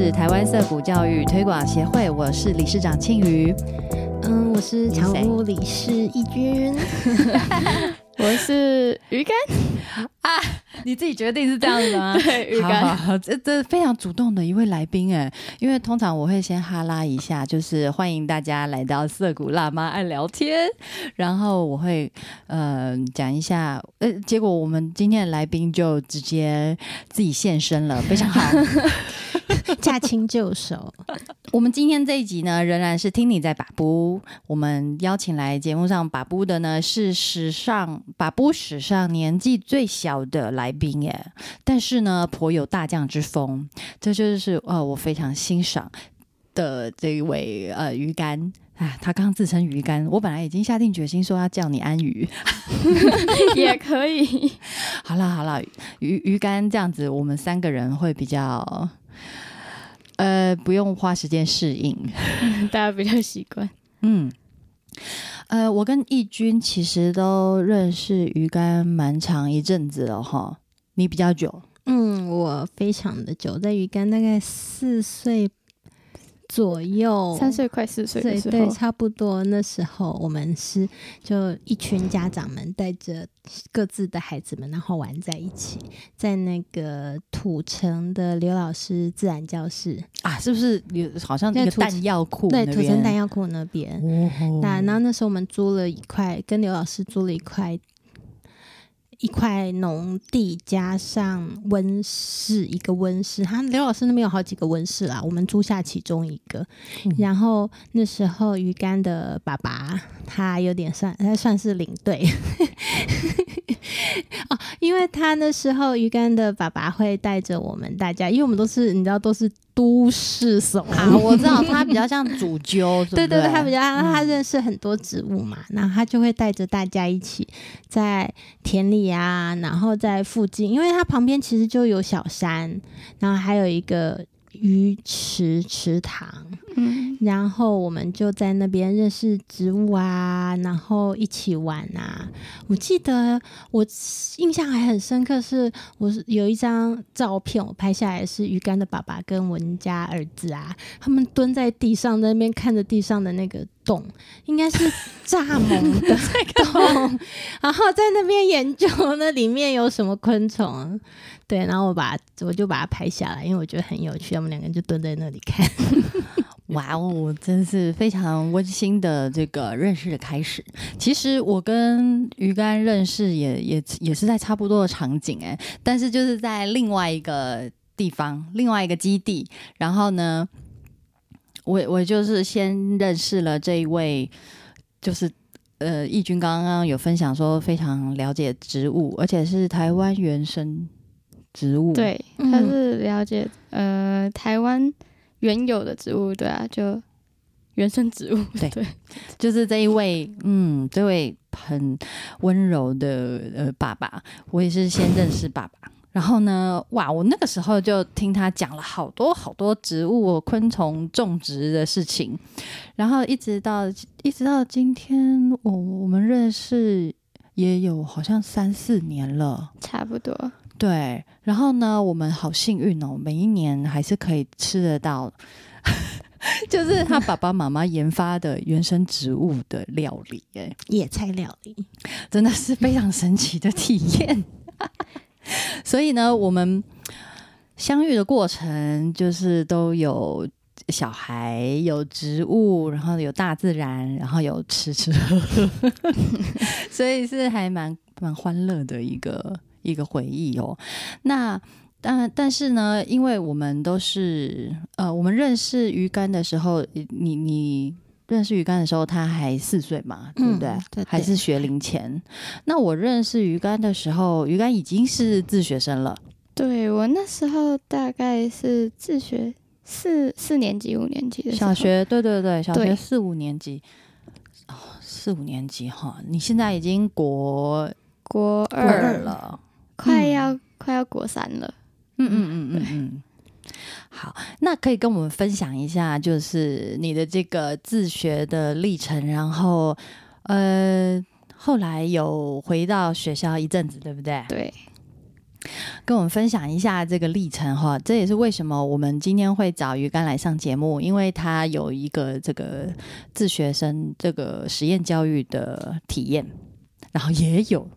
是台湾色谷教育推广协会，我是理事长庆瑜。嗯，我是常务理事义军。我是鱼竿啊，你自己决定是这样子吗？对，鱼竿，这这非常主动的一位来宾哎，因为通常我会先哈拉一下，就是欢迎大家来到涩谷辣妈爱聊天，然后我会呃讲一下，呃，结果我们今天的来宾就直接自己现身了，非常好。驾轻就熟。我们今天这一集呢，仍然是听你在把布。我们邀请来节目上把布的呢，是史上把布史上年纪最小的来宾耶。但是呢，颇有大将之风。这就是呃，我非常欣赏的这一位呃鱼竿。啊，他刚自称鱼竿，我本来已经下定决心说要叫你安鱼，也可以。好了好了，鱼鱼竿这样子，我们三个人会比较。呃，不用花时间适应，大家比较习惯。嗯，呃，我跟义军其实都认识鱼竿蛮长一阵子了哈，你比较久。嗯，我非常的久，在鱼竿大概四岁。左右三岁快四岁的时候，对，差不多那时候，我们是就一群家长们带着各自的孩子们，然后玩在一起，在那个土城的刘老师自然教室啊，是不是有好像那个弹药库？对，土城弹药库那边。那然后那时候我们租了一块，跟刘老师租了一块。一块农地加上温室，一个温室。他刘老师那边有好几个温室啦，我们租下其中一个。然后那时候鱼竿的爸爸，他有点算，他算是领队。哦，因为他那时候鱼竿的爸爸会带着我们大家，因为我们都是你知道都是都市手啊，我知道他比较像主 揪，对对对，他比较他认识很多植物嘛，那他就会带着大家一起在田里啊，然后在附近，因为他旁边其实就有小山，然后还有一个。鱼池池塘，嗯，然后我们就在那边认识植物啊，然后一起玩啊。我记得我印象还很深刻，是我是有一张照片，我拍下来是鱼竿的爸爸跟文家儿子啊，他们蹲在地上在那边看着地上的那个洞，应该是蚱蜢的 洞，然后在那边研究那里面有什么昆虫。对，然后我把我就把它拍下来，因为我觉得很有趣。我们两个人就蹲在那里看，哇哦，真是非常温馨的这个认识的开始。其实我跟鱼竿认识也也也是在差不多的场景哎，但是就是在另外一个地方，另外一个基地。然后呢，我我就是先认识了这一位，就是呃，义军刚刚有分享说非常了解植物，而且是台湾原生。植物对，他是了解呃台湾原有的植物，对啊，就原生植物，对。对，就是这一位，嗯，这位很温柔的呃爸爸，我也是先认识爸爸，然后呢，哇，我那个时候就听他讲了好多好多植物、昆虫种植的事情，然后一直到一直到今天，我我们认识也有好像三四年了，差不多。对，然后呢，我们好幸运哦，每一年还是可以吃得到，就是他爸爸妈妈研发的原生植物的料理，哎，野菜料理，真的是非常神奇的体验。所以呢，我们相遇的过程就是都有小孩，有植物，然后有大自然，然后有吃吃喝喝，所以是还蛮蛮欢乐的一个。一个回忆哦，那但但是呢，因为我们都是呃，我们认识鱼竿的时候，你你认识鱼竿的时候，他还四岁嘛，对不对？对，还是学龄前。那我认识鱼竿的时候，鱼竿已经是自学生了。对我那时候大概是自学四四年级、五年级的小学，对对对，小学四五年级哦，四五年级哈，你现在已经国国二了。快要快要过三了，嗯嗯嗯嗯嗯。好，那可以跟我们分享一下，就是你的这个自学的历程，然后呃，后来有回到学校一阵子，对不对？对。跟我们分享一下这个历程哈。这也是为什么我们今天会找鱼竿来上节目，因为他有一个这个自学生这个实验教育的体验，然后也有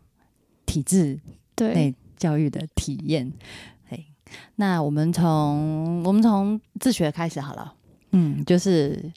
体制对内教育的体验。哎，那我们从我们从自学开始好了。嗯，就是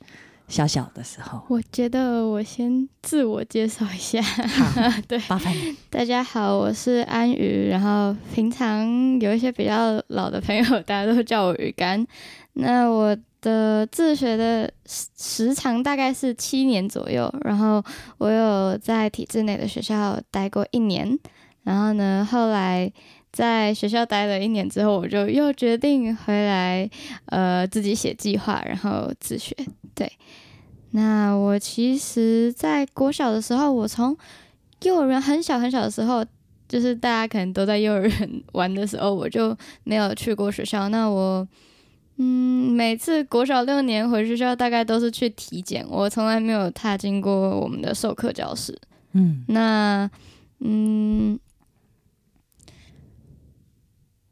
小小的时候，我觉得我先自我介绍一下。好，对，麻烦你。大家好，我是安鱼。然后平常有一些比较老的朋友，大家都叫我鱼竿。那我的自学的时时长大概是七年左右。然后我有在体制内的学校待过一年。然后呢，后来在学校待了一年之后，我就又决定回来，呃，自己写计划，然后自学。对，那我其实，在国小的时候，我从幼儿园很小很小的时候，就是大家可能都在幼儿园玩的时候，我就没有去过学校。那我，嗯，每次国小六年回学校，大概都是去体检，我从来没有踏进过我们的授课教室。嗯那，嗯，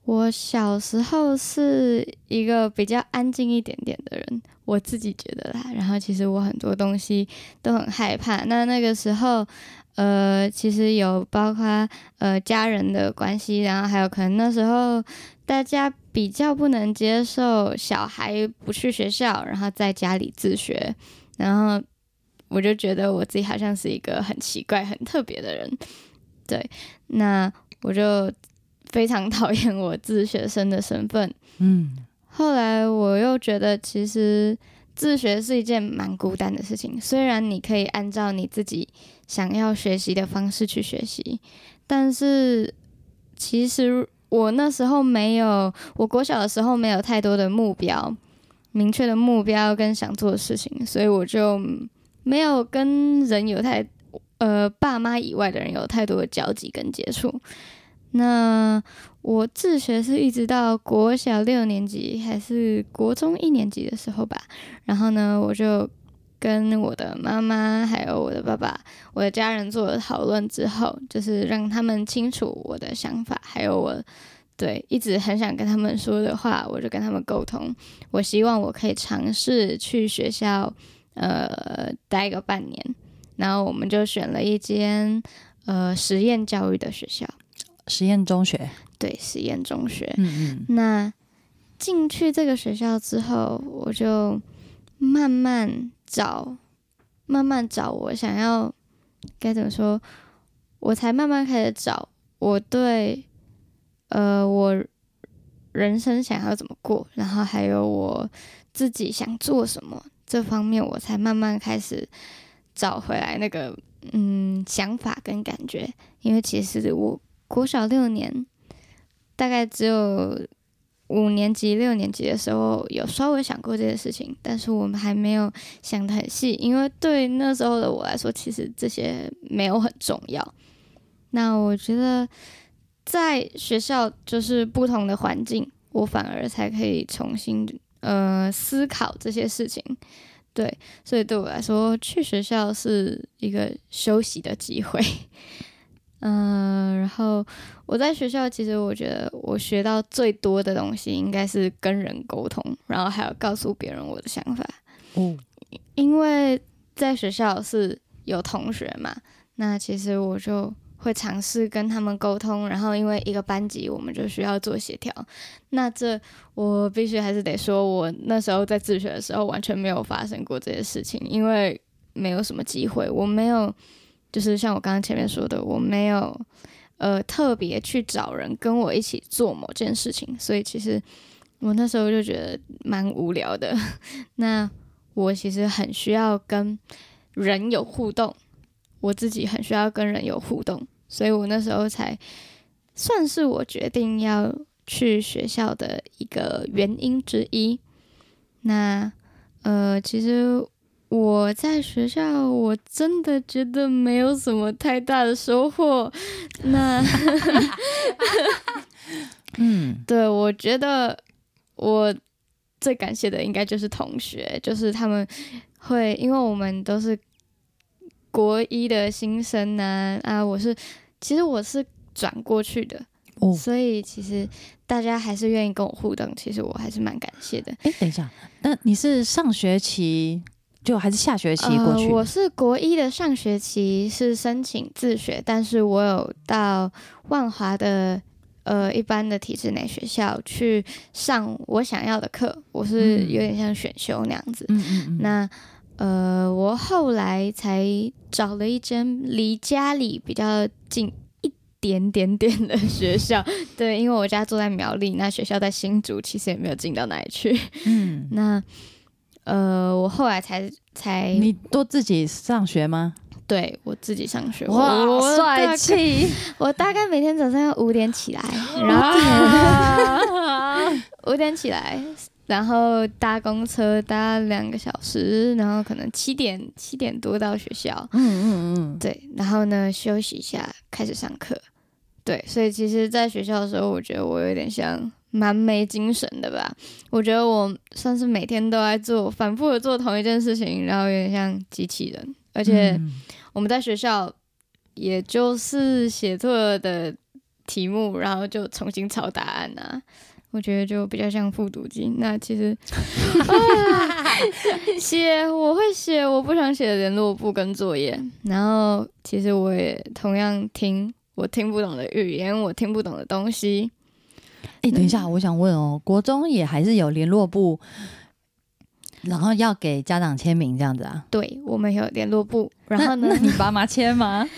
我小时候是一个比较安静一点点的人，我自己觉得啦。然后其实我很多东西都很害怕。那那个时候，呃，其实有包括呃家人的关系，然后还有可能那时候大家比较不能接受小孩不去学校，然后在家里自学，然后我就觉得我自己好像是一个很奇怪、很特别的人。对，那我就非常讨厌我自学生的身份。嗯后来我又觉得，其实自学是一件蛮孤单的事情。虽然你可以按照你自己想要学习的方式去学习，但是其实我那时候没有，我国小的时候没有太多的目标，明确的目标跟想做的事情，所以我就没有跟人有太呃爸妈以外的人有太多的交集跟接触。那我自学是一直到国小六年级还是国中一年级的时候吧，然后呢，我就跟我的妈妈还有我的爸爸、我的家人做了讨论之后，就是让他们清楚我的想法，还有我对一直很想跟他们说的话，我就跟他们沟通。我希望我可以尝试去学校呃待个半年，然后我们就选了一间呃实验教育的学校。实验中学，对，实验中学。嗯嗯。那进去这个学校之后，我就慢慢找，慢慢找我想要该怎么说，我才慢慢开始找我对呃我人生想要怎么过，然后还有我自己想做什么这方面，我才慢慢开始找回来那个嗯想法跟感觉，因为其实我国小六年。大概只有五年级、六年级的时候有稍微想过这件事情，但是我们还没有想得很细，因为对那时候的我来说，其实这些没有很重要。那我觉得在学校就是不同的环境，我反而才可以重新呃思考这些事情。对，所以对我来说，去学校是一个休息的机会。嗯，然后我在学校，其实我觉得我学到最多的东西应该是跟人沟通，然后还有告诉别人我的想法。哦，因为在学校是有同学嘛，那其实我就会尝试跟他们沟通，然后因为一个班级我们就需要做协调。那这我必须还是得说，我那时候在自学的时候完全没有发生过这些事情，因为没有什么机会，我没有。就是像我刚刚前面说的，我没有呃特别去找人跟我一起做某件事情，所以其实我那时候就觉得蛮无聊的。那我其实很需要跟人有互动，我自己很需要跟人有互动，所以我那时候才算是我决定要去学校的一个原因之一。那呃，其实。我在学校，我真的觉得没有什么太大的收获。那，嗯，对我觉得我最感谢的应该就是同学，就是他们会，因为我们都是国一的新生呢、啊，我是其实我是转过去的，哦，所以其实大家还是愿意跟我互动，其实我还是蛮感谢的。哎，等一下，那你是上学期就还是下学期过去？呃、我是国一的上学期是申请自学，但是我有到万华的呃一般的体制内学校去上我想要的课，我是嗯有点像选修那样子。嗯嗯嗯，那呃，我后来才找了一间离家里比较近一点点点的学校，对，因为我家住在苗栗，那学校在新竹，其实也没有近到哪里去。嗯，那呃，我后来才才你都自己上学吗？对我自己上学，哇我我大概气！我大概每天早上要五点起来，然后 五点起来，然后搭公车搭两个小时，然后可能七点七点多到学校，嗯嗯嗯，对，然后呢休息一下，开始上课。对，所以其实，在学校的时候，我觉得我有点像蛮没精神的吧。我觉得我算是每天都在做，反复的做同一件事情，然后有点像机器人。而且嗯我们在学校，也就是写错的题目，然后就重新抄答案啊。我觉得就比较像复读机。那其实、啊、写我会写我不想写的联络簿跟作业，然后其实我也同样听我听不懂的语言，我听不懂的东西。哎、等一下，我想问哦，国中也还是有联络部，然后要给家长签名这样子啊？对我们有联络部，然后呢那，那你爸妈签吗？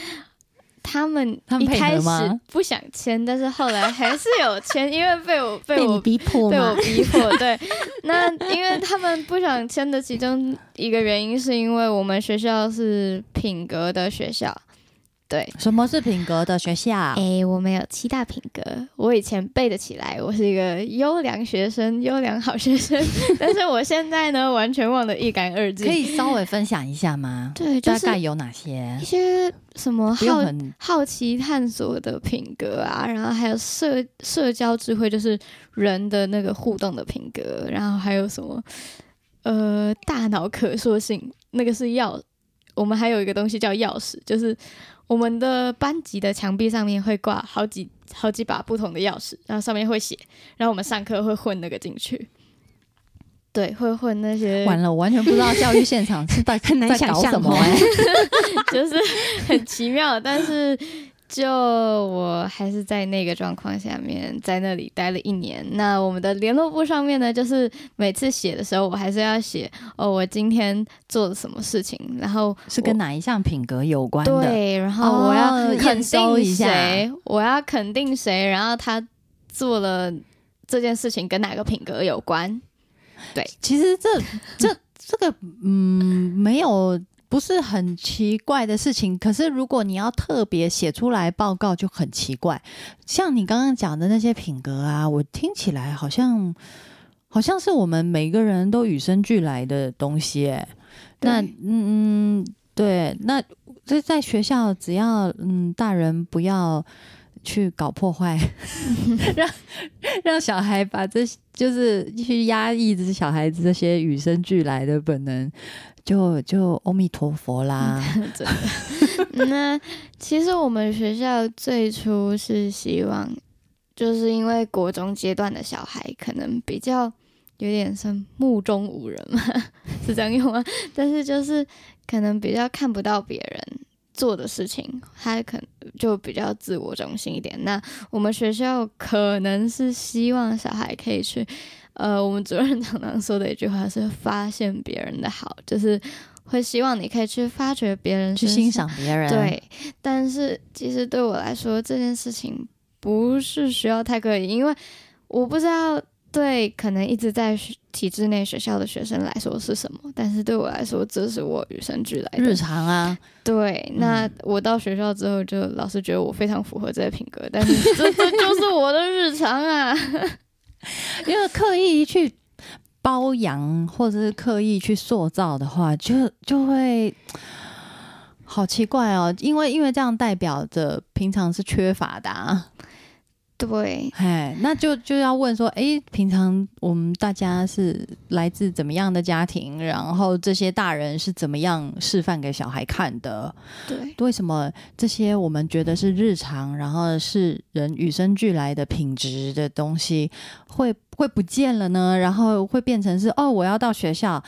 他们他们一开始不想签，但是后来还是有签，因为被我被我被逼迫被我，逼迫。对，那因为他们不想签的其中一个原因，是因为我们学校是品格的学校。对，什么是品格的学校？诶，我们有七大品格，我以前背得起来，我是一个优良学生、优良好学生，但是我现在呢，完全忘得一干二净。可以稍微分享一下吗？对，就是大概有哪些一？些什么好好奇探索的品格啊，然后还有社社交智慧，就是人的那个互动的品格，然后还有什么呃大脑可塑性，那个是钥，我们还有一个东西叫钥匙，就是我们的班级的墙壁上面会挂好几好几把不同的钥匙，然后上面会写，然后我们上课会混那个进去。对，会混那些完了，我完全不知道教育现场是在很 难在想象哦搞什么哎、就是很奇妙，但是就我还是在那个状况下面，在那里待了一年。那我们的联络簿上面呢，就是每次写的时候，我还是要写哦，我今天做了什么事情，然后是跟哪一项品格有关的？对，然后我要哦肯定谁，我要肯定谁，然后他做了这件事情跟哪个品格有关。对其实这这这个嗯，没有不是很奇怪的事情。可是如果你要特别写出来报告，就很奇怪。像你刚刚讲的那些品格啊，我听起来好像好像是我们每个人都与生俱来的东西、欸。那嗯嗯，对，那这在学校只要嗯大人不要。去搞破坏，让让小孩把这就是去压抑这小孩子这些与生俱来的本能，就就阿弥陀佛啦。那其实我们学校最初是希望，就是因为国中阶段的小孩可能比较有点像目中无人嘛，是这样用吗？但是就是可能比较看不到别人。做的事情，他可能就比较自我中心一点。那我们学校可能是希望小孩可以去，呃，我们主任常常说的一句话是发现别人的好，就是会希望你可以去发掘别人，去欣赏别人。，对，但是其实对我来说，这件事情不是需要太刻意，因为我不知道对可能一直在体制内学校的学生来说是什么，但是对我来说，这是我与生俱来的日常啊，对，那我到学校之后，就老师觉得我非常符合这个品格，但是这这就是我的日常啊。因为刻意去包养或者是刻意去塑造的话，就就会好奇怪哦。因为因为这样代表着平常是缺乏的、啊。对，哎，那就就要问说，哎，平常我们大家是来自怎么样的家庭？然后这些大人是怎么样示范给小孩看的？对，为什么这些我们觉得是日常，然后是人与生俱来的品质的东西，会会不见了呢？然后会变成是哦，我要到学校，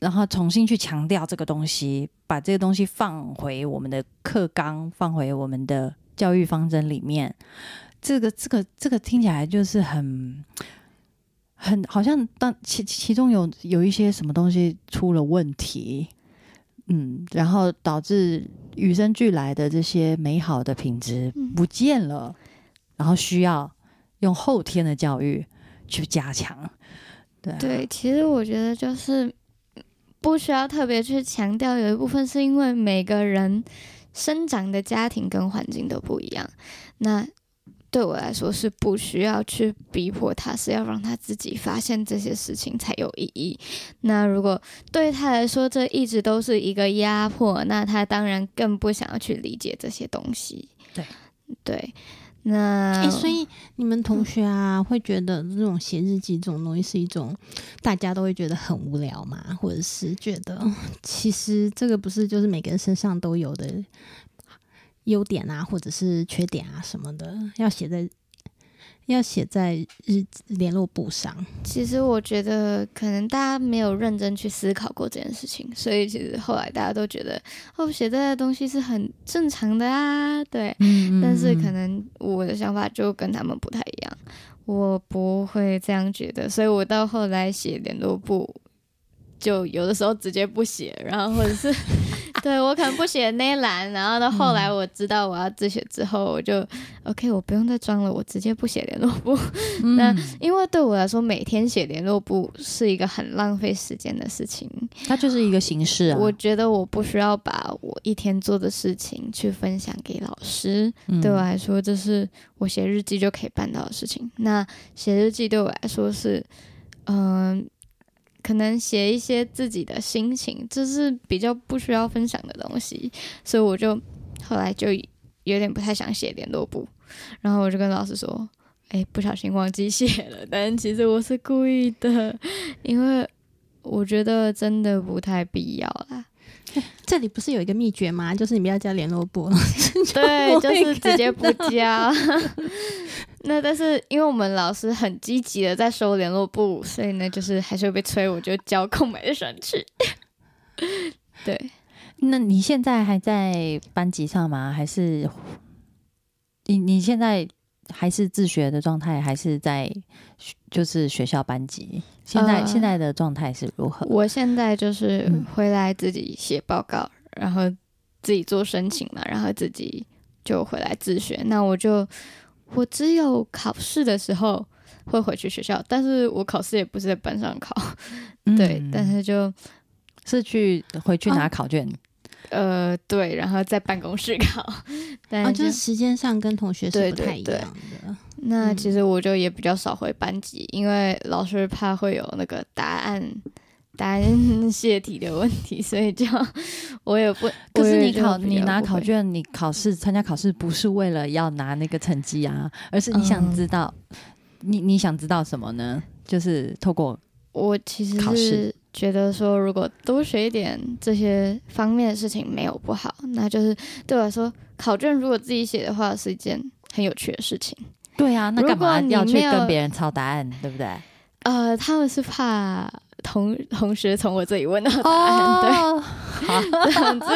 然后重新去强调这个东西，把这个东西放回我们的课纲，放回我们的教育方针里面。这个这个这个听起来就是很很好像当其其中有有一些什么东西出了问题，嗯，然后导致与生俱来的这些美好的品质不见了，然后需要用后天的教育去加强。对对，其实我觉得就是不需要特别去强调，有一部分是因为每个人生长的家庭跟环境都不一样，那。对我来说是不需要去逼迫他，是要让他自己发现这些事情才有意义。那如果对他来说这一直都是一个压迫，那他当然更不想要去理解这些东西。对，对，那所以你们同学啊，会觉得这种写日记这种东西是一种大家都会觉得很无聊吗？或者是觉得其实这个不是就是每个人身上都有的？优点啊，或者是缺点啊什么的，要写在要写在日联络簿上。其实我觉得，可能大家没有认真去思考过这件事情，所以其实后来大家都觉得，哦，写这些东西是很正常的啊，对。但是可能我的想法就跟他们不太一样，我不会这样觉得，所以我到后来写联络簿。就有的时候直接不写，然后或者是 对我可能不写那栏，然后到后来我知道我要自写之后，我就 OK，我不用再装了，我直接不写联络簿。那因为对我来说，每天写联络簿是一个很浪费时间的事情。它就是一个形式啊。我觉得我不需要把我一天做的事情去分享给老师，对我来说，这是我写日记就可以办到的事情。那写日记对我来说是，嗯。可能写一些自己的心情，这是比较不需要分享的东西，所以我就后来就有点不太想写联络簿，然后我就跟老师说：“哎，不小心忘记写了。”但其实我是故意的，因为我觉得真的不太必要啦。这里不是有一个秘诀吗？就是你不要加联络簿，对，就是直接不加。那但是因为我们老师很积极的在收联络簿，所以呢，就是还是会被催，我就交空白的上去。对，那你现在还在班级上吗？还是你你现在还是自学的状态，还是在就是学校班级？现在现在的状态是如何？我现在就是回来自己写报告，然后自己做申请嘛，然后自己就回来自学。那我就。我只有考试的时候会回去学校，但是我考试也不是在班上考，对，但是就是去回去拿考卷，呃，对，然后在办公室考，啊，就是时间上跟同学是不太一样的。那其实我就也比较少回班级，因为老师怕会有那个答案。答案 泄题的问题，所以就我也不。可是你考你拿考卷，你考试参加考试不是为了要拿那个成绩啊，而是你想知道，你你想知道什么呢？就是透过我其实是觉得说，如果多学一点这些方面的事情没有不好，那就是对我来说，考卷如果自己写的话是一件很有趣的事情。对啊，那干嘛要去跟别人抄答案？对不对？呃，他们是怕。同同学从我这里问到 答案，对，好 这样子。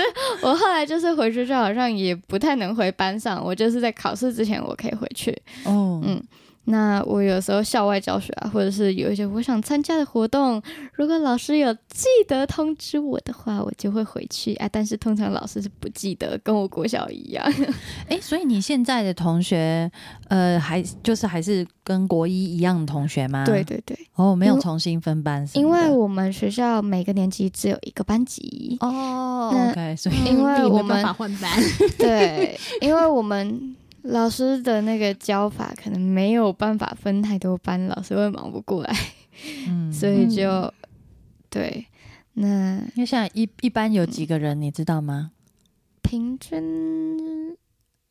我后来就是回学校，好像也不太能回班上。我就是在考试之前，我可以回去。哦，嗯。那我有时候校外教学啊，或者是有一些我想参加的活动，如果老师有记得通知我的话，我就会回去啊。但是通常老师是不记得，跟我国小一样。哎，所以你现在的同学，呃，还就是还是跟国一一样的同学吗？对对对。哦，没有重新分班，因为我们学校每个年级只有一个班级。哦，OK，所以因为我们换班，对，因为我们。老师的那个教法可能没有办法分太多班，老师会忙不过来，嗯，所以就对，那因为现在一一般有几个人，你知道吗？平均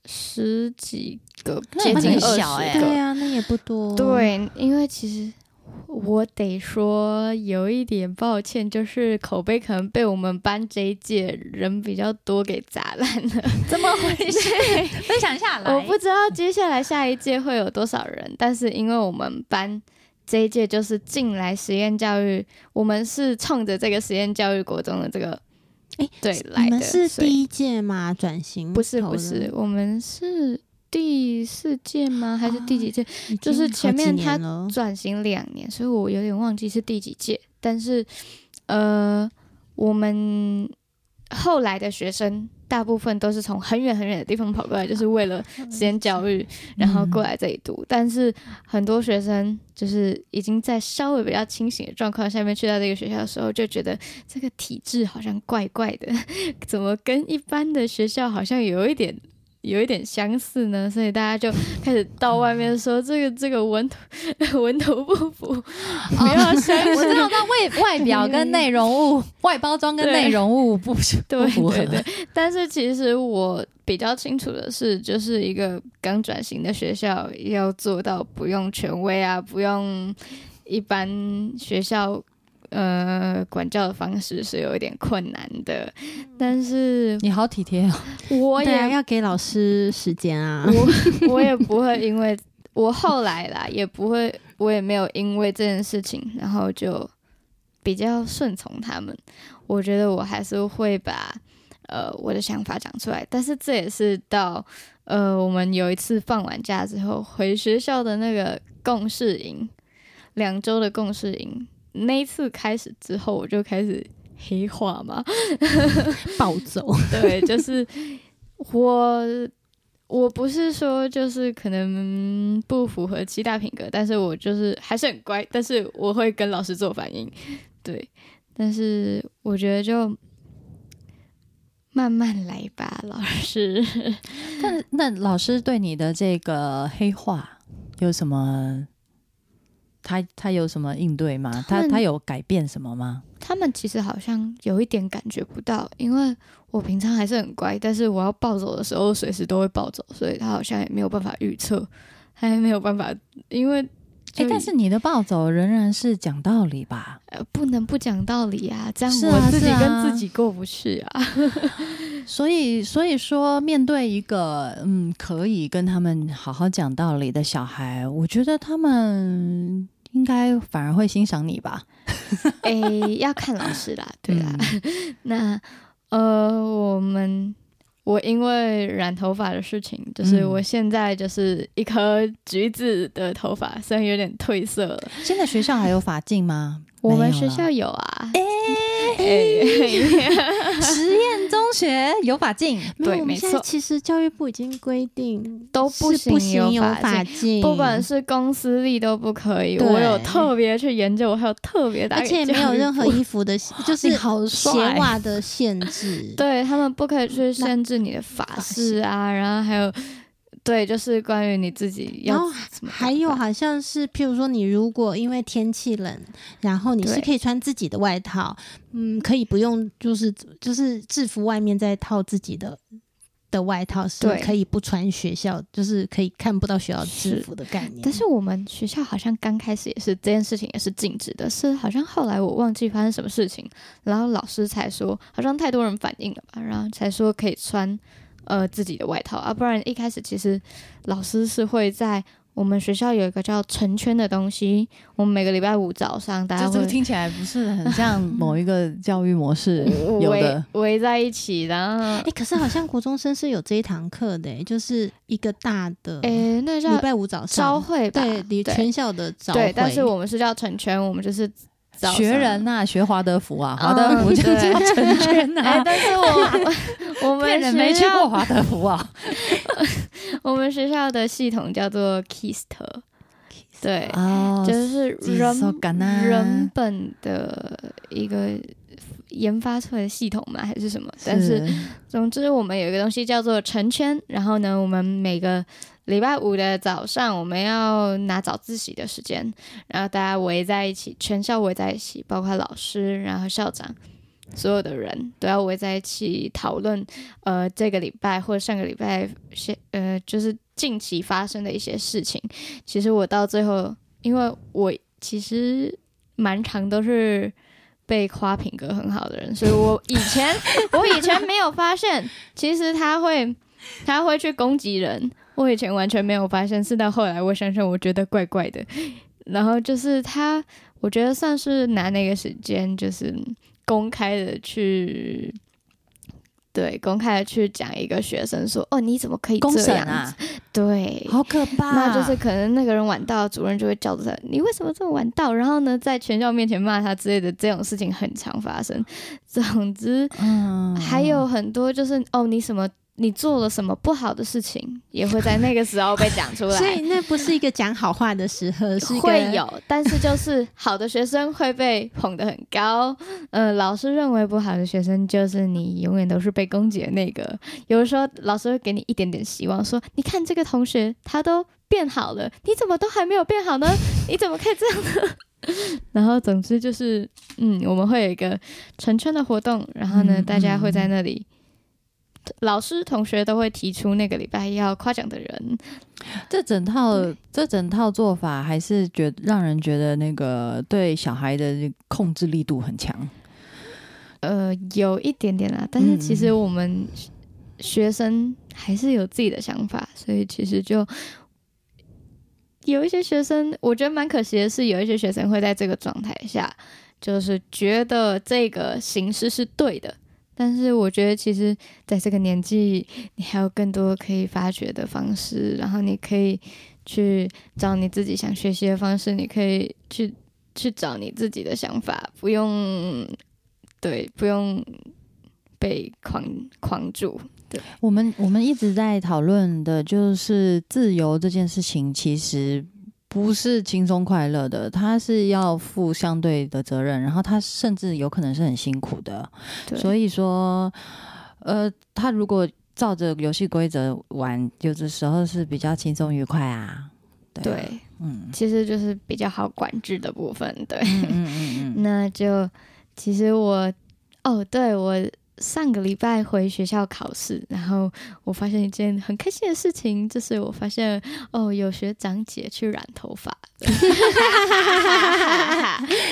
十几个，接近二很小欸十个。对啊，那也不多。，对，因为其实我得说有一点抱歉，就是口碑可能被我们班这一届人比较多给砸烂了。怎么回事？分享下来。我不知道接下来下一届会有多少人，但是因为我们班这一届就是进来实验教育，我们是冲着这个实验教育国中的这个哎对来的，你们是第一届吗？转型不是不是，我们是第四届吗？还是第几届？已就是前面他转型两年，所以我有点忘记是第几届。但是，呃，我们后来的学生大部分都是从很远很远的地方跑过来，就是为了实验教育，然后过来这里读。但是很多学生就是已经在稍微比较清醒的状况下面去到这个学校的时候，就觉得这个体制好像怪怪的，怎么跟一般的学校好像有一点。有一点相似呢，所以大家就开始到外面说这个这个文图文图不符，不要相信。我知道，那外外表跟内容物、外包装跟内容物不对不符合对。对，但是其实我比较清楚的是，就是一个刚转型的学校要做到不用权威啊，不用一般学校呃管教的方式是有一点困难的。但是你好体贴哦，我也要给老师时间啊。我我也不会因为我后来啦，也不会，我也没有因为这件事情，然后就比较顺从他们。我觉得我还是会把呃我的想法讲出来，但是这也是到呃我们有一次放完假之后回学校的那个共事营，两周的共事营那一次开始之后，我就开始黑化嘛，暴走，对，就是我，我不是说就是可能不符合七大品格，但是我就是还是很乖，但是我会跟老师做反应，对，但是我觉得就慢慢来吧，老师。但那老师对你的这个黑化有什么？他他有什么应对吗？他他他有改变什么吗？他们其实好像有一点感觉不到，因为我平常还是很乖，但是我要暴走的时候，随时都会暴走，所以他好像也没有办法预测，他也没有办法，因为哎、就但是你的暴走仍然是讲道理吧？呃，不能不讲道理啊，这样我自己跟自己过不去啊。所以，所以说，面对一个嗯，可以跟他们好好讲道理的小孩，我觉得他们应该反而会欣赏你吧？诶、要看老师啦，对啦。嗯 那呃，我们我因为染头发的事情，就是嗯我现在就是一颗橘子的头发，虽然有点褪色了。现在学校还有发镜吗？我们学校有啊，哎、学有法镜，没有我们对没错。现在其实教育部已经规定都不行有法禁，不管是公私立都不可以。我有特别去研究，我还有特别大而给且没有任何衣服的，就是好鞋袜的限制。对他们不可以去限制你的发饰啊，然后还有对，就是关于你自己要然后还有好像是，譬如说，你如果因为天气冷，然后你是可以穿自己的外套，嗯，可以不用就是就是制服外面再套自己的的外套，是对可以不穿学校，就是可以看不到学校制服的概念。但是我们学校好像刚开始也是这件事情也是禁止的，是好像后来我忘记发生什么事情，然后老师才说好像太多人反映了吧，然后才说可以穿呃自己的外套啊，不然一开始其实老师是会在我们学校有一个叫成圈的东西，我们每个礼拜五早上大家会这这个听起来不是很像某一个教育模式有 围的。围在一起，然后哎、可是好像国中生是有这一堂课的、诶就是一个大的诶、那叫礼拜五早朝上，会吧？对，离全校的早对，会。但是我们是叫成圈，我们就是早上学人呐、学华德福啊，华德嗯福就对叫成圈呐、啊，但是我 我们没去过华德福啊。我们学校的系统叫做 KIST，对，哦就是人人本的一个研发出来的系统嘛，还是什么？但是总之，我们有一个东西叫做成圈，然后呢，我们每个礼拜五的早上，我们要拿早自习的时间，然后大家围在一起，全校围在一起，包括老师，然后校长，所有的人都要围在一起讨论，呃，这个礼拜或者上个礼拜些呃，就是近期发生的一些事情。其实我到最后，因为我其实蛮长都是被夸品格很好的人，所以我以前 我以前没有发现，其实他会他会去攻击人。我以前完全没有发现，是到后来我想想，我觉得怪怪的。然后就是他，我觉得算是拿那个时间，就是公开的去，对，公开的去讲一个学生说：“哦，你怎么可以这样啊子？”，对，好可 怕！那就是可能那个人晚到，主任就会叫着他：“你为什么这么晚到？”然后呢，在全校面前骂他之类的，这种事情很常发生。总之，嗯，还有很多就是哦，你什么你做了什么不好的事情，也会在那个时候被讲出来。所以那不是一个讲好话的时候，是会有，但是就是好的学生会被捧得很高，嗯、老师认为不好的学生就是你永远都是被攻击的那个。有的时候老师会给你一点点希望，说你看这个同学他都变好了，你怎么都还没有变好呢？你怎么可以这样呢？然后总之就是，嗯，我们会有一个成圈的活动，然后呢，嗯大家会在那里。老师、同学都会提出那个礼拜要夸奖的人，这整套这整套做法，还是觉让人觉得那个对小孩的控制力度很强。呃，有一点点啦，但是其实我们学生还是有自己的想法，所以其实就有一些学生，我觉得蛮可惜的是，有一些学生会在这个状态下，就是觉得这个形式是对的。但是我觉得，其实在这个年纪，你还有更多可以发掘的方式，然后你可以去找你自己想学习的方式，你可以去去找你自己的想法，不用对，不用被框框住。对我们我们一直在讨论的就是自由这件事情，其实不是轻松快乐的，他是要负相对的责任，然后他甚至有可能是很辛苦的。对，所以说，呃，他如果照着游戏规则玩，有的时候是比较轻松愉快啊。对啊，对，嗯其实就是比较好管制的部分。对，嗯嗯嗯嗯，那就其实我哦，对我上个礼拜回学校考试，然后我发现一件很开心的事情，就是我发现哦，有学长姐去染头发。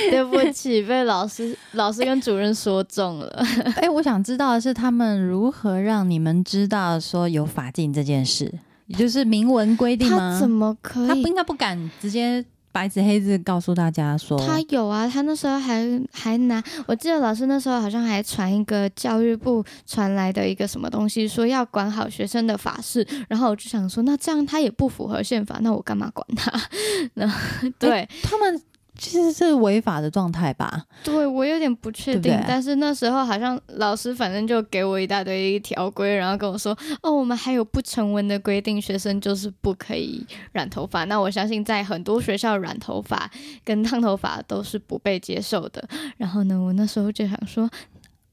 对不起，被老师、老师跟主任说中了。哎、我想知道的是，他们如何让你们知道说有法禁这件事，也就是明文规定他吗？怎么可以他不应该不敢直接白纸黑字告诉大家说，他有啊，他那时候还还拿，我记得老师那时候好像还传一个教育部传来的一个什么东西，说要管好学生的法事，然后我就想说，那这样他也不符合宪法，那我干嘛管他？然后对、他们其实是违法的状态吧？对，我有点不确定，对对但是那时候好像老师反正就给我一大堆条规，然后跟我说，哦，我们还有不成文的规定，学生就是不可以染头发。那我相信在很多学校染头发跟烫头发都是不被接受的。然后呢，我那时候就想说。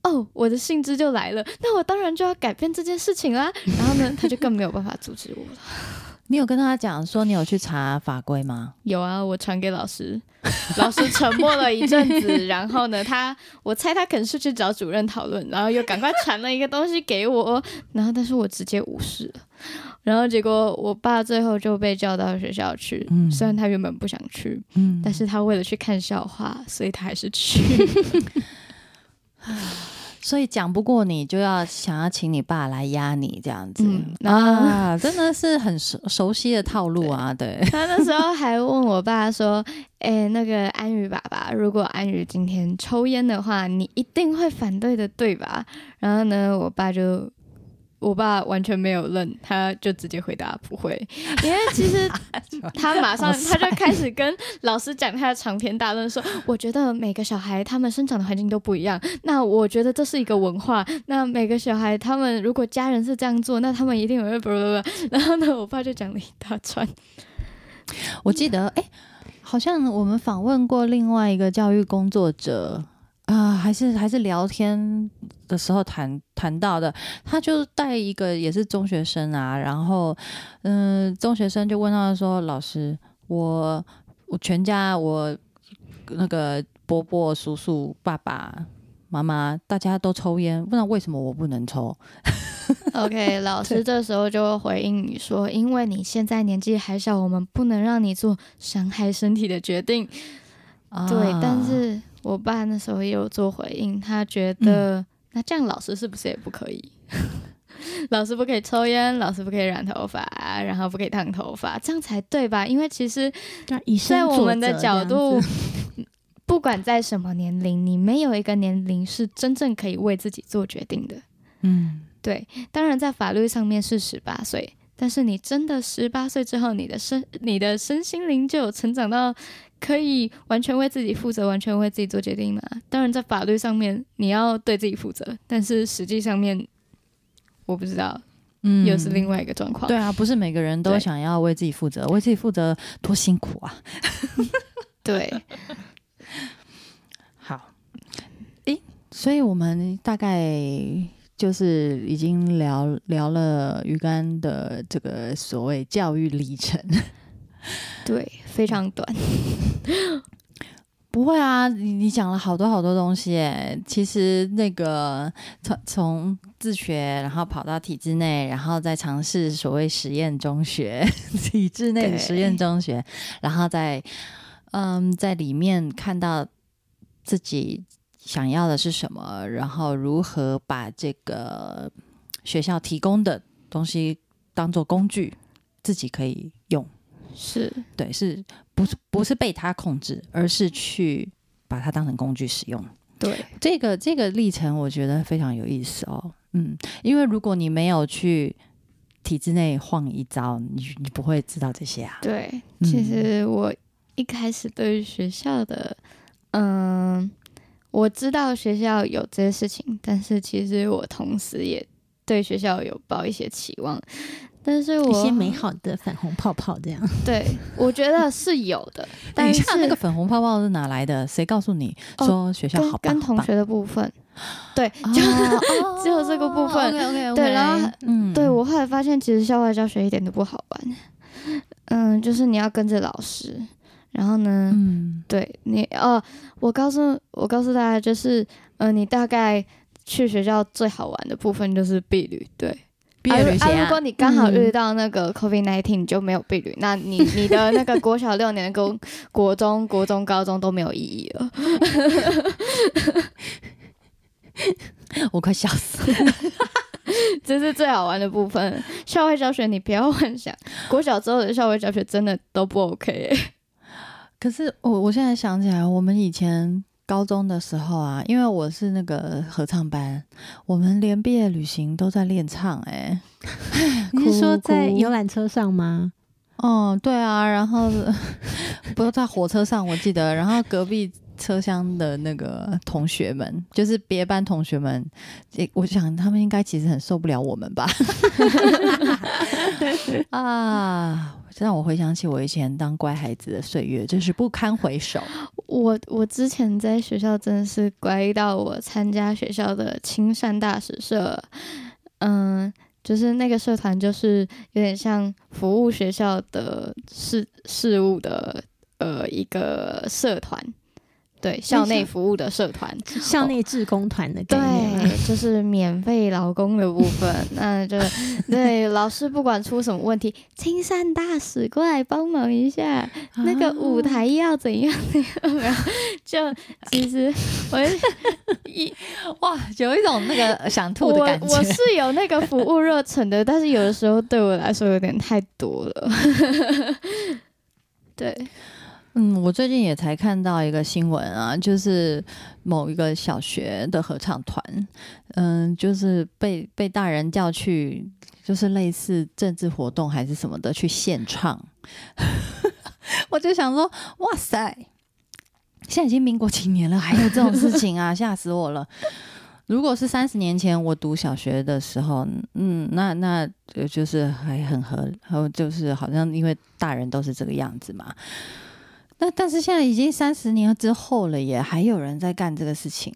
哦，我的兴致就来了，那我当然就要改变这件事情啦。然后呢，他就更没有办法阻止我了。你有跟他讲说你有去查法规吗？有啊，我传给老师，老师沉默了一阵子，然后呢，他我猜他可能是去找主任讨论，然后又赶快传了一个东西给我，然后但是我直接无视了，然后结果我爸最后就被叫到学校去，嗯虽然他原本不想去，嗯，但是他为了去看笑话，所以他还是去。所以讲不过你，就要想要请你爸来压你这样子、嗯啊，真的是很熟熟悉的套路啊，对，他那时候还问我爸说：“哎、那个安宇爸爸，如果安宇今天抽烟的话，你一定会反对的，对吧？”然后呢，我爸就，我爸完全没有愣，他就直接回答不会，因为其实 他马上他就开始跟老师讲他的长篇大论说，我觉得每个小孩他们生长的环境都不一样，那我觉得这是一个文化，那每个小孩他们如果家人是这样做，那他们一定会不不不，然后呢，我爸就讲了一大串。我记得，哎、好像我们访问过另外一个教育工作者啊、还是还是聊天的时候谈谈到的，他就带一个也是中学生啊，然后嗯、中学生就问他说：“老师，我我全家我那个伯伯、叔叔、爸爸妈妈，大家都抽烟，不然为什么我不能抽？OK，老师这时候就会回应你说：“因为你现在年纪还小，我们不能让你做伤害身体的决定。对，啊但是我爸那时候也有做回应，他觉得、那这样老师是不是也不可以？老师不可以抽烟，老师不可以染头发，然后不可以烫头发，这样才对吧？因为其实在我们的角度 不管在什么年龄，你没有一个年龄是真正可以为自己做决定的。嗯，对，当然在法律上面是十八岁，但是你真的十八岁之后，你的身、你的身心灵就有成长到可以完全为自己负责，完全为自己做决定嘛？当然，在法律上面你要对自己负责，但是实际上面我不知道，嗯又是另外一个状况。对啊，不是每个人都想要为自己负责，为自己负责多辛苦啊！对，好，诶，所以我们大概就是已经聊聊了鱼竿的这个所谓教育历程。对，非常短。不会啊，你你讲了好多好多东西诶。其实那个从从自学，然后跑到体制内，然后再尝试所谓实验中学，体制内的实验中学，然后再嗯在里面看到自己想要的是什么，然后如何把这个学校提供的东西当做工具，自己可以用。是，对，是不是不是被他控制，而是去把它当成工具使用。对，这个这个历程，我觉得非常有意思哦。嗯，因为如果你没有去体制内晃一遭，你你不会知道这些啊。对，嗯其实我一开始对于学校的，嗯，我知道学校有这些事情，但是其实我同时也对学校有抱一些期望，但是我一些美好的粉红泡泡这样。对我觉得是有的，等但是那个粉红泡泡是哪来的？谁告诉你哦说学校好跟同学的部分，对，哦就哦只有这个部分 OK OK OK。对然后嗯对我后来发现，其实校外教学一点都不好玩，嗯，就是你要跟着老师，然后呢，嗯对你哦，我告诉我告诉大家，就是呃，你大概去学校最好玩的部分就是避旅，对。毕业旅行啊如啊如果你刚好嗯遇到那个 COVID nineteen，你就没有避旅，那你你的那个国小六年的国国中、国中、高中都没有意义了。我快笑死了。这是最好玩的部分。校外教学你不要幻想，国小之后的校外教学真的都不 OK 欸、可是我我现在想起来，我们以前高中的时候啊，因为我是那个合唱班，我们连毕业旅行都在练唱、欸，你是说在 游览车上吗？哦，对啊，然后 不是在火车上，我记得，然后隔壁车厢的那个同学们，就是别班同学们，诶我想他们应该其实很受不了我们吧。啊，这让我回想起我以前当乖孩子的岁月，真是不堪回首。我我之前在学校真的是乖到我参加学校的亲善大使社，嗯，就是那个社团就是有点像服务学校的事事务的呃一个社团，对校内服务的社团，校内志工团的概念吗。对，就是免费劳工的部分，那就对老师不管出什么问题，青山大使过来帮忙一下，那个舞台要怎样怎样，然后就其实 我一哇，有一种那个想吐的感觉。我是有那个服务热忱的，但是有的时候对我来说有点太多了。对，嗯，我最近也才看到一个新闻啊，就是某一个小学的合唱团，嗯，就是被被大人叫去，就是类似政治活动还是什么的去献唱，我就想说，哇塞，现在已经民国几年了，还有这种事情啊，吓死我了。如果是三十年前我读小学的时候，嗯，那那就是还很合，还有就是好像因为大人都是这个样子嘛。那但是现在已经三十年之后了，也还有人在干这个事情，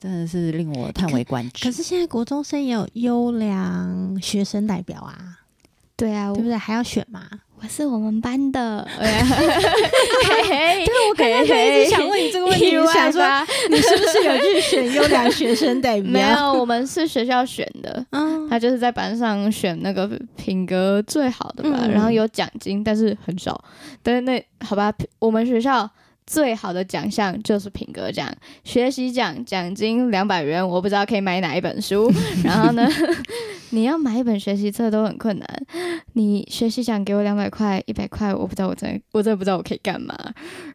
真的是令我叹为观止。可是现在国中生也有优良学生代表啊，对啊，对不对？还要选嘛？我是我们班的。对，我刚刚就一直想问你这个问题，意外想说吧？你是不是有去选优良学生代表？没有，我们是学校选的。嗯，他就是在班上选那个品格最好的吧，嗯然后有奖金，但是很少。但是那好吧，我们学校最好的奖项就是品格奖，学习奖奖金两百元，我不知道可以买哪一本书。然后呢，你要买一本学习册都很困难。你学习奖给我两百块、一百块，我不知道我真的我真的不知道我可以干嘛。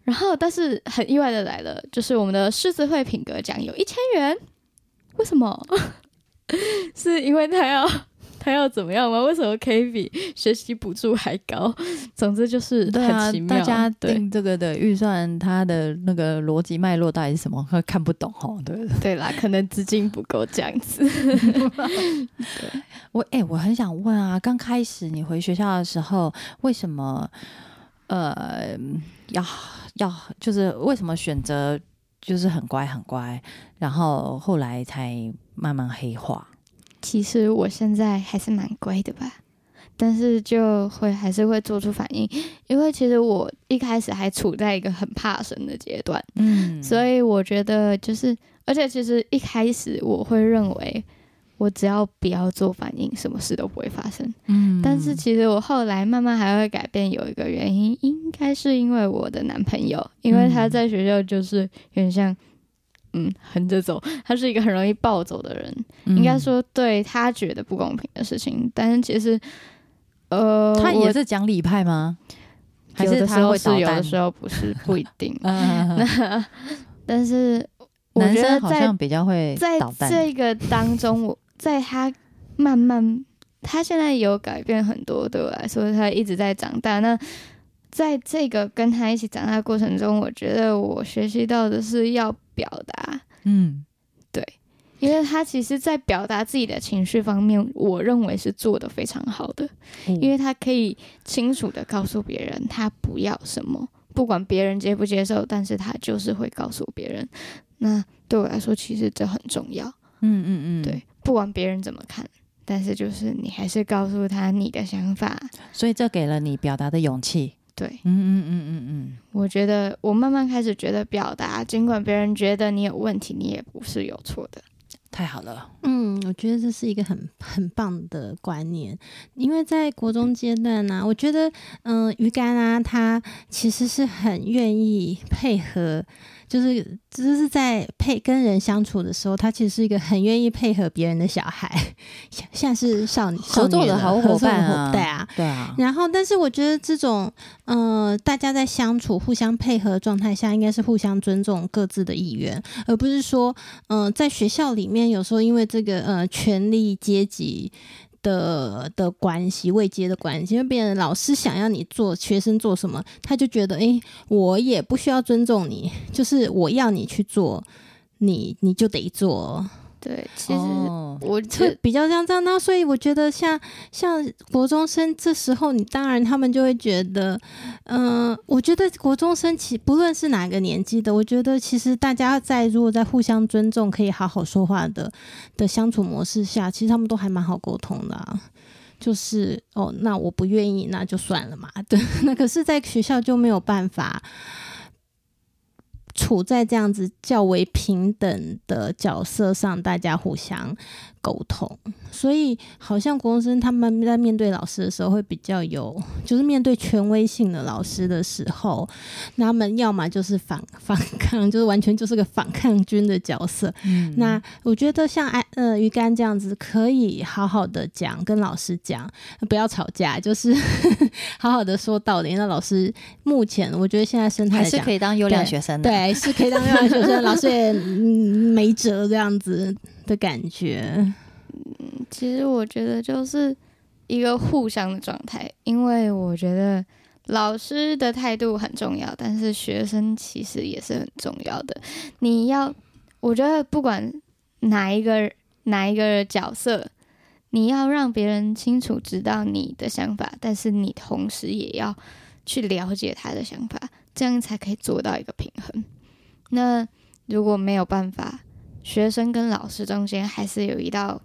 然后，但是很意外的来了，就是我们的狮子会品格奖有一千元，为什么？是因为他要他要怎么样吗？为什么可以比学习补助还高？总之就是很奇，妙。大家对定这个的预算，它的那个逻辑脉络到底是什么，会看不懂哦。对，对啦，可能资金不够这样子。我哎、我很想问啊，刚开始你回学校的时候，为什么呃要要就是为什么选择就是很乖很乖，然后后来才慢慢黑化？其实我现在还是蛮乖的吧，但是就会还是会做出反应，因为其实我一开始还处在一个很怕生的阶段，嗯所以我觉得就是，而且其实一开始我会认为。我只要不要做反应，什么事都不会发生。嗯但是其实我后来慢慢还会改变，有一个原因，应该是因为我的男朋友，因为他在学校就是有点像，嗯，横着走，他是一个很容易暴走的人，应该说对他觉得不公平的事情，但是其实，呃，他也是讲理派吗？还有是他的时候是，会捣蛋有的？时候不是，不一定。嗯，但是我男觉得在生好像比较会在。这个当中，我在他慢慢，他现在有改变很多，对我来说，他一直在长大。那在这个跟他一起长大的过程中，我觉得我学习到的是要表达，嗯对因为他其实，在表达自己的情绪方面，我认为是做的非常好的，因为他可以清楚的告诉别人他不要什么，不管别人接不接受，但是他就是会告诉别人。那对我来说，其实这很重要。嗯嗯嗯，对，不管别人怎么看，但是就是你还是告诉他你的想法。所以这给了你表达的勇气。对，嗯嗯嗯嗯嗯，我觉得我慢慢开始觉得表达，尽管别人觉得你有问题，你也不是有错的。太好了。嗯，我觉得这是一个很很棒的观念，因为在国中阶段呢、我觉得，嗯、鱼竿啊，他其实是很愿意配合，就是就是在配跟人相处的时候，他其实是一个很愿意配合别人的小孩，像像是少女合作的好伙伴啊对啊，对啊，然后，但是我觉得这种，呃，大家在相处、互相配合的状态下，应该是互相尊重各自的意愿，而不是说，嗯、在学校里面有时候因为这个呃权力阶级的的关系、未接的关系，因为别人老师想要你做，学生做什么，他就觉得，诶，我也不需要尊重你，就是我要你去做，你你就得做。对，其实哦我会这比较像这样，那所以我觉得像像国中生这时候，你当然他们就会觉得，嗯、我觉得国中生其不论是哪个年纪的，我觉得其实大家在如果在互相尊重、可以好好说话的的相处模式下，其实他们都还蛮好沟通的、啊。就是哦，那我不愿意，那就算了嘛。对，那可是，在学校就没有办法处在这样子较为平等的角色上，大家互相沟通，所以好像国中生他们在面对老师的时候会比较有，就是面对权威性的老师的时候，那他们要么就是反反抗，就是完全就是个反抗军的角色。嗯那我觉得像爱呃鱼竿这样子，可以好好的讲，跟老师讲，不要吵架，就是 好好的说道理。那老师目前我觉得现在生态还是可以当优良学生的。对，是可以当优良学生，老师也、嗯、没辙这样子的感觉。嗯其实我觉得就是一个互相的状态，因为我觉得老师的态度很重要，但是学生其实也是很重要的。你要，我觉得不管哪一个哪一个角色，你要让别人清楚知道你的想法，但是你同时也要去了解他的想法，这样才可以做到一个平衡。那如果没有办法，学生跟老师中间还是有一道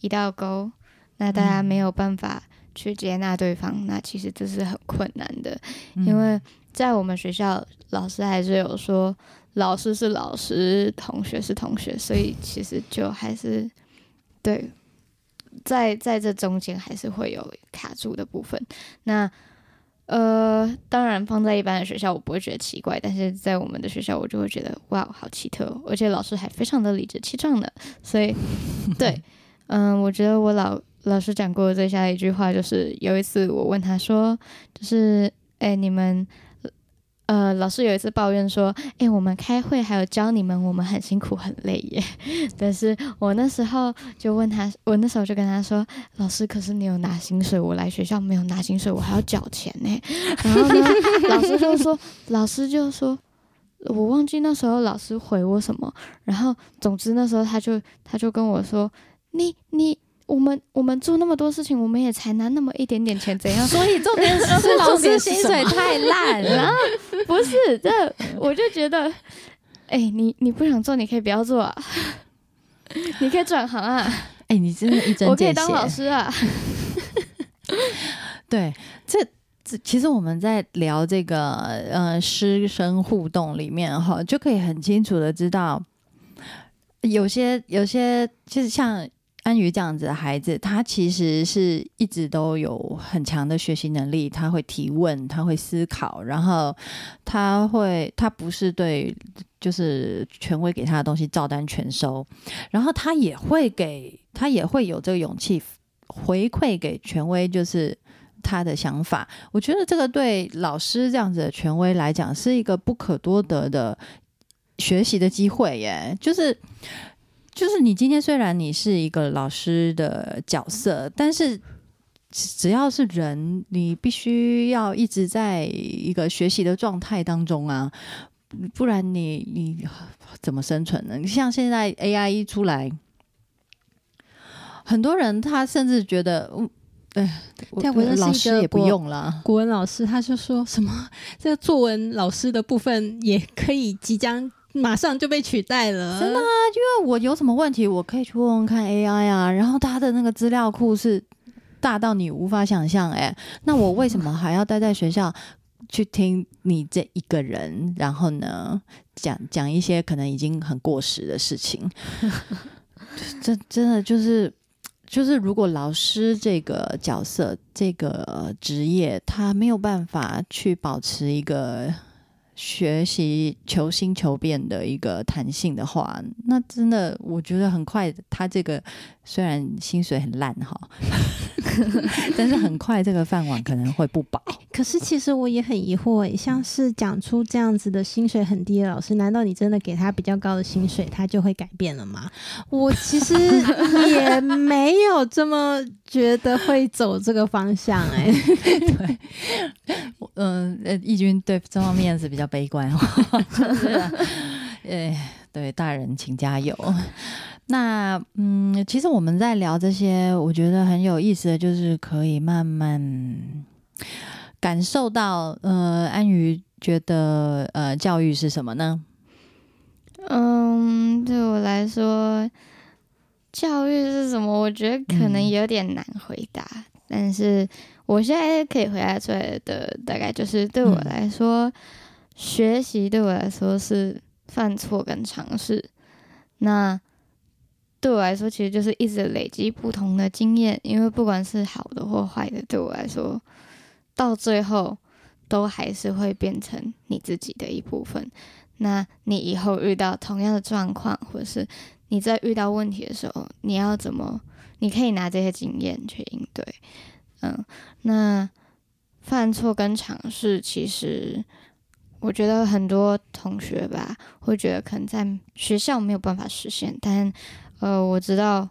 一道沟，那大家没有办法去接纳对方，那其实这是很困难的，嗯因为在我们学校，老师还是有说，老师是老师，同学是同学，所以其实就还是对，在在这中间还是会有卡住的部分。那呃，当然放在一般的学校，我不会觉得奇怪，但是在我们的学校，我就会觉得哇，好奇特哦，而且老师还非常的理直气壮的，所以 对，嗯，我觉得我老老师讲过最下的一句话，就是有一次我问他说，就是哎、你们。呃，老师有一次抱怨说：“哎、我们开会还有教你们，我们很辛苦很累耶。”但是我那时候就问他，我那时候就跟他说：“老师，可是你有拿薪水，我来学校没有拿薪水，我还要缴钱呢。” 然后呢，老师就说：“老师就说，我忘记那时候老师回我什么。然后总之那时候他就他就跟我说：‘你你我们我们做那么多事情，我们也才拿那么一点点钱，怎样？’所以重点是 老师薪水太烂了。不是这，我就觉得，哎、你你不想做，你可以不要做啊，你可以转行啊，哎、你真的一针我可以当老。师啊。对，这这其实我们在聊这个呃师生互动里面哈，就可以很清楚的知道，有些有些其实像安于这样子的孩子，他其实是一直都有很强的学习能力，他会提问，他会思考，然后他会他不是对就是权威给他的东西照单全收，然后他也会给他也会有这个勇气回馈给权威，就是。他的想法，我觉得这个对老师这样子的权威来讲，是一个不可多得的学习的机会耶。就是就是你今天虽然你是一个老师的角色，但是只要是人，你必须要一直在一个学习的状态当中啊，不然你你怎么生存呢？你像现在 AI 一出来，很多人他甚至觉得，嗯，对我认识老一个师也不用了。国文老师他就说什么 这个作文老师的部分也可以即将马上就被取代了，真的啊，因为我有什么问题，我可以去问问看 AI 啊，然后它的那个资料库是大到你无法想象，哎，那我为什么还要待在学校去听你这一个人，然后呢讲讲一些可能已经很过时的事情？这真的就是。就是如果老师这个角色、这个职业，他没有办法去保持一个学习求新求变的一个弹性的话，那真的我觉得很快，他这个虽然薪水很烂哈，但是很快这个饭碗可能会不保。可是其实我也很疑惑诶，像是讲出这样子的薪水很低的老师，难道你真的给他比较高的薪水，他就会改变了吗？我其实也没有这么觉得会走这个方向诶。对，嗯呃，义军对这方面是比较悲观哦，就是呃，对大人请加油。那嗯，其实我们在聊这些，我觉得很有意思的就是可以慢慢感受到，呃，安于觉得呃，教育是什么呢？嗯，对我来说，教育是什么？我觉得可能嗯有点难回答，但是我现在可以回答出来的大概就是，对我嗯来说，学习对我来说是犯错跟尝试。那对我来说，其实就是一直累积不同的经验，因为不管是好的或坏的，对我来说，到最后都还是会变成你自己的一部分。那你以后遇到同样的状况，或者是你在遇到问题的时候，你要怎么？你可以拿这些经验去应对。嗯，那犯错跟尝试，其实我觉得很多同学吧，会觉得可能在学校没有办法实现，但呃，我知道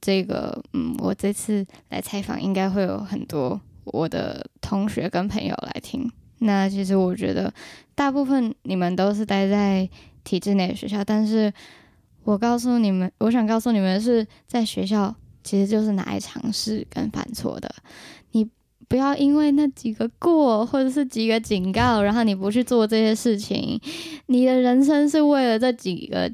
这个，嗯，我这次来采访应该会有很多我的同学跟朋友来听。那其实我觉得，大部分你们都是待在体制内的学校，但是我告诉你们，我想告诉你们是，在学校其实就是拿来尝试跟犯错的。你不要因为那几个过或者是几个警告，然后你不去做这些事情，你的人生是为了这几个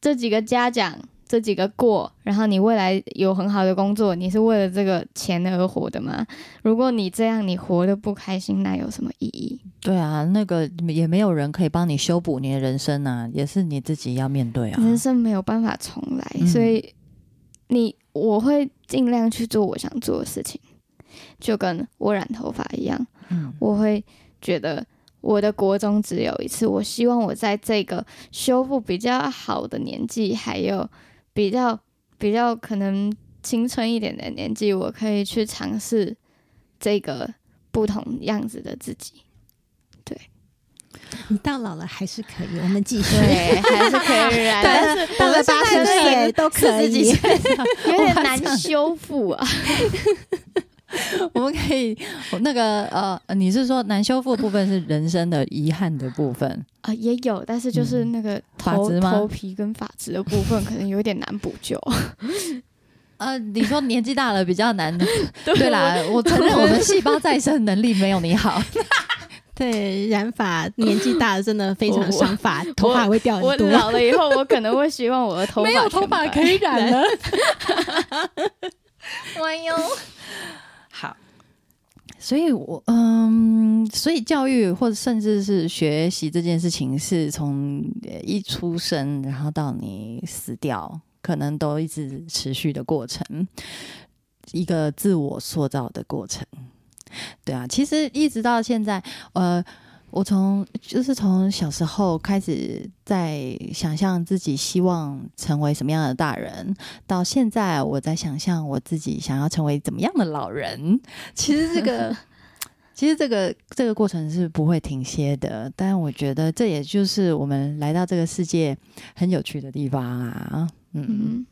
这几个嘉奖这几个过，然后你未来有很好的工作，你是为了这个钱而活的吗？如果你这样，你活得不开心，那有什么意义？对啊，那个也没有人可以帮你修补你的人生啊，也是你自己要面对啊。人生没有办法重来，嗯所以你我会尽量去做我想做的事情，就跟我染头发一样，嗯我会觉得我的国中只有一次，我希望我在这个修复比较好的年纪，还有比较比较可能青春一点的年纪，我可以去尝试这个不同样子的自己。对你到老了还是可以，我们继续。对，还是可以染，但是到了八十岁都可以。有点难修复啊。我们可以那个呃，你是说难修复的部分是人生的遗憾的部分？啊、也有，但是就是那个头、头皮跟发质的部分，可能有点难补救。呃，你说年纪大了比较难。对啦，我承认我们细胞再生能力没有你好。对，染发年纪大了真的非常伤发，头发会掉我很多。老了以后，我可能会希望我的头发没有头发可以染了。所以我嗯，所以教育或者甚至是学习这件事情，是从一出生，然后到你死掉，可能都一直持续的过程，一个自我塑造的过程。对啊，其实一直到现在，呃。我从就是从小时候开始在想象自己希望成为什么样的大人，到现在我在想象我自己想要成为怎么样的老人。其实这个，其实这个这个过程是不会停歇的。但我觉得这也就是我们来到这个世界很有趣的地方啊。嗯，嗯，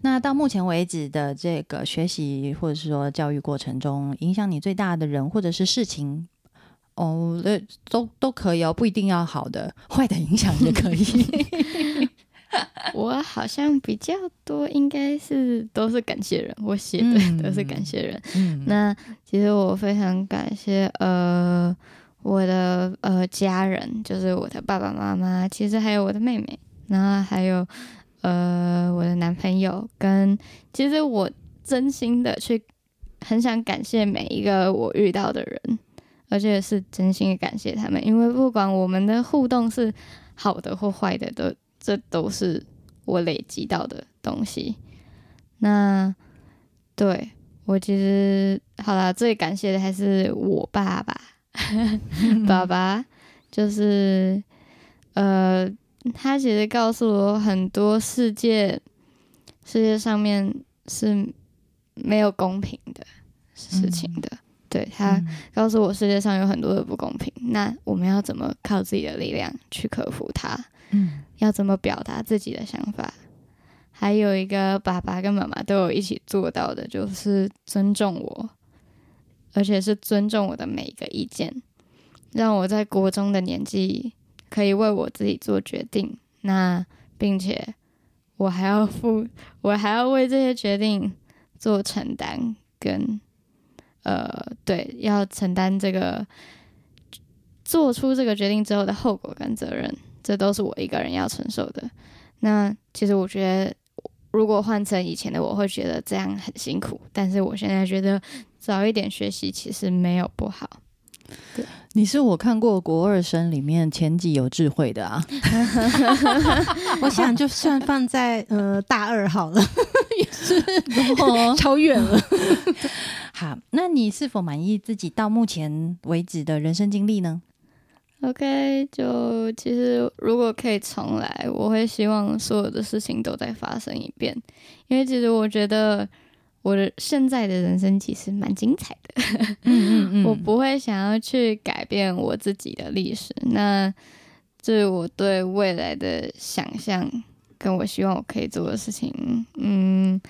那到目前为止的这个学习或者是说教育过程中，影响你最大的人或者是事情。哦，那，都都可以哦，不一定要好的，坏的影响也可以。我好像比较多，应该是都是感谢人，我写的嗯都是感谢人。嗯，那其实我非常感谢呃我的呃家人，就是我的爸爸妈妈，其实还有我的妹妹，然后还有呃我的男朋友，跟其实我真心的去很想感谢每一个我遇到的人，而且是真心的感谢他们，因为不管我们的互动是好的或坏的，都这都是我累积到的东西。那对我其实好啦，最感谢的还是我爸爸，爸爸就是呃，他其实告诉我很多世界世界上面是没有公平的事情的。对他嗯告诉我世界上有很多的不公平，那我们要怎么靠自己的力量去克服它？嗯要怎么表达自己的想法？还有一个爸爸跟妈妈都有一起做到的，就是尊重我，而且是尊重我的每一个意见，让我在国中的年纪可以为我自己做决定。那并且我还要负，我还要为这些决定做承担，跟呃，对，要承担这个做出这个决定之后的后果跟责任。这都是我一个人要承受的。那其实我觉得，如果换成以前的我，会觉得这样很辛苦。但是我现在觉得，早一点学习其实没有不好。你是我看过国二生里面前几有智慧的啊。我想就算放在呃大二好了，也是 超远了。好，那你是否满意自己到目前为止的人生经历呢？OK，就其实如果可以重来，我会希望所有的事情都再发生一遍，因为其实我觉得我的现在的人生其实蛮精彩的。嗯嗯 我不会想要去改变我自己的历史。那这是我对未来的想象，跟我希望我可以做的事情。嗯，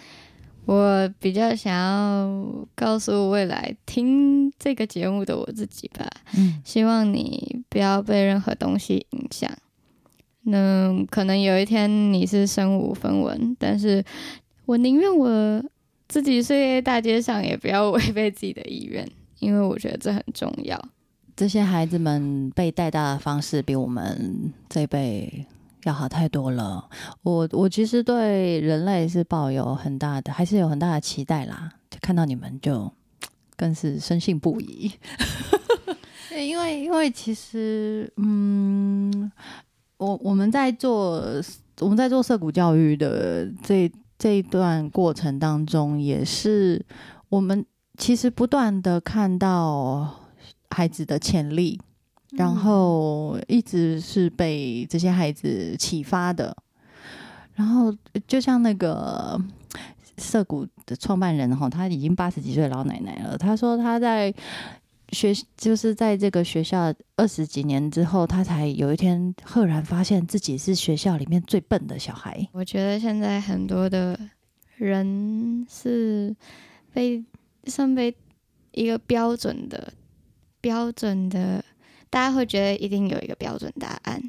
我比较想要告诉未来听这个节目的我自己吧，嗯希望你不要被任何东西影响。那可能有一天你是身无分文，但是我宁愿我自己睡在大街上，也不要违背自己的意愿，因为我觉得这很重要。这些孩子们被带大的方式比我们这一辈要好太多了。我我其实对人类是抱有很大的，还是有很大的期待啦。就看到你们就更是深信不疑。对，因为因为其实，嗯，我我们在做我们在做涉谷教育的这这一段过程当中，也是我们其实不断的看到孩子的潜力。然后一直是被这些孩子启发的，然后就像那个涩谷的创办人哈，他已经八十几岁老奶奶了。他说他在学，就是在这个学校二十几年之后，他才有一天赫然发现自己是学校里面最笨的小孩。我觉得现在很多的人是被算被一个标准的标准的。大家会觉得一定有一个标准答案，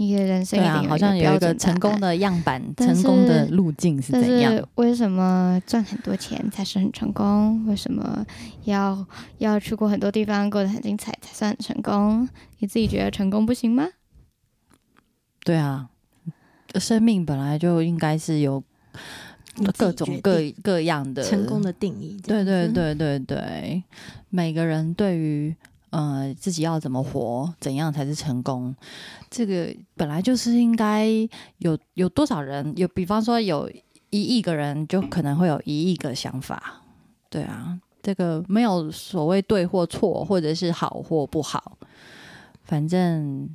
你的人生对啊，好像有一个成功的样板，成功的路径是怎样？为什么赚很多钱才是很成功？为什么要要去过很多地方，过得很精彩才算成功？你自己觉得成功不行吗？对啊，生命本来就应该是有各种各各样的成功的定义。对对对对对，每个人对于。呃，自己要怎么活，怎样才是成功？这个本来就是应该有有多少人有，比方说有一亿个人，就可能会有一亿个想法。对啊，这个没有所谓对或错，或者是好或不好，反正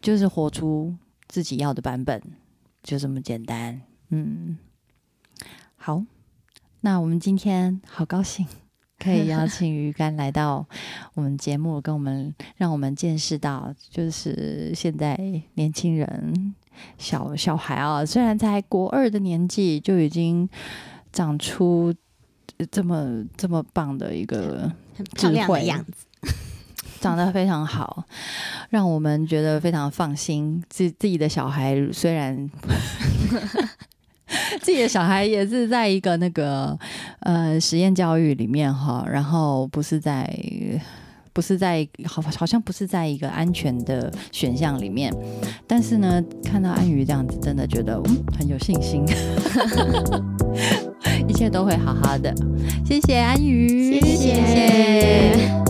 就是活出自己要的版本，就这么简单。嗯，好，那我们今天好高兴。可以 邀请鱼竿来到我们节目，跟我们让我们见识到，就是现在年轻人小小孩啊，虽然才国二的年纪，就已经长出这么这么棒的一个 漂亮的样子，长得非常好，让我们觉得非常放心。自自己的小孩虽然。自己的小孩也是在一个那个呃实验教育里面哈，然后不是在不是在好好像不是在一个安全的选项里面，但是呢，看到安宇这样子，真的觉得嗯很有信心，一切都会好好的。谢谢安宇，谢谢。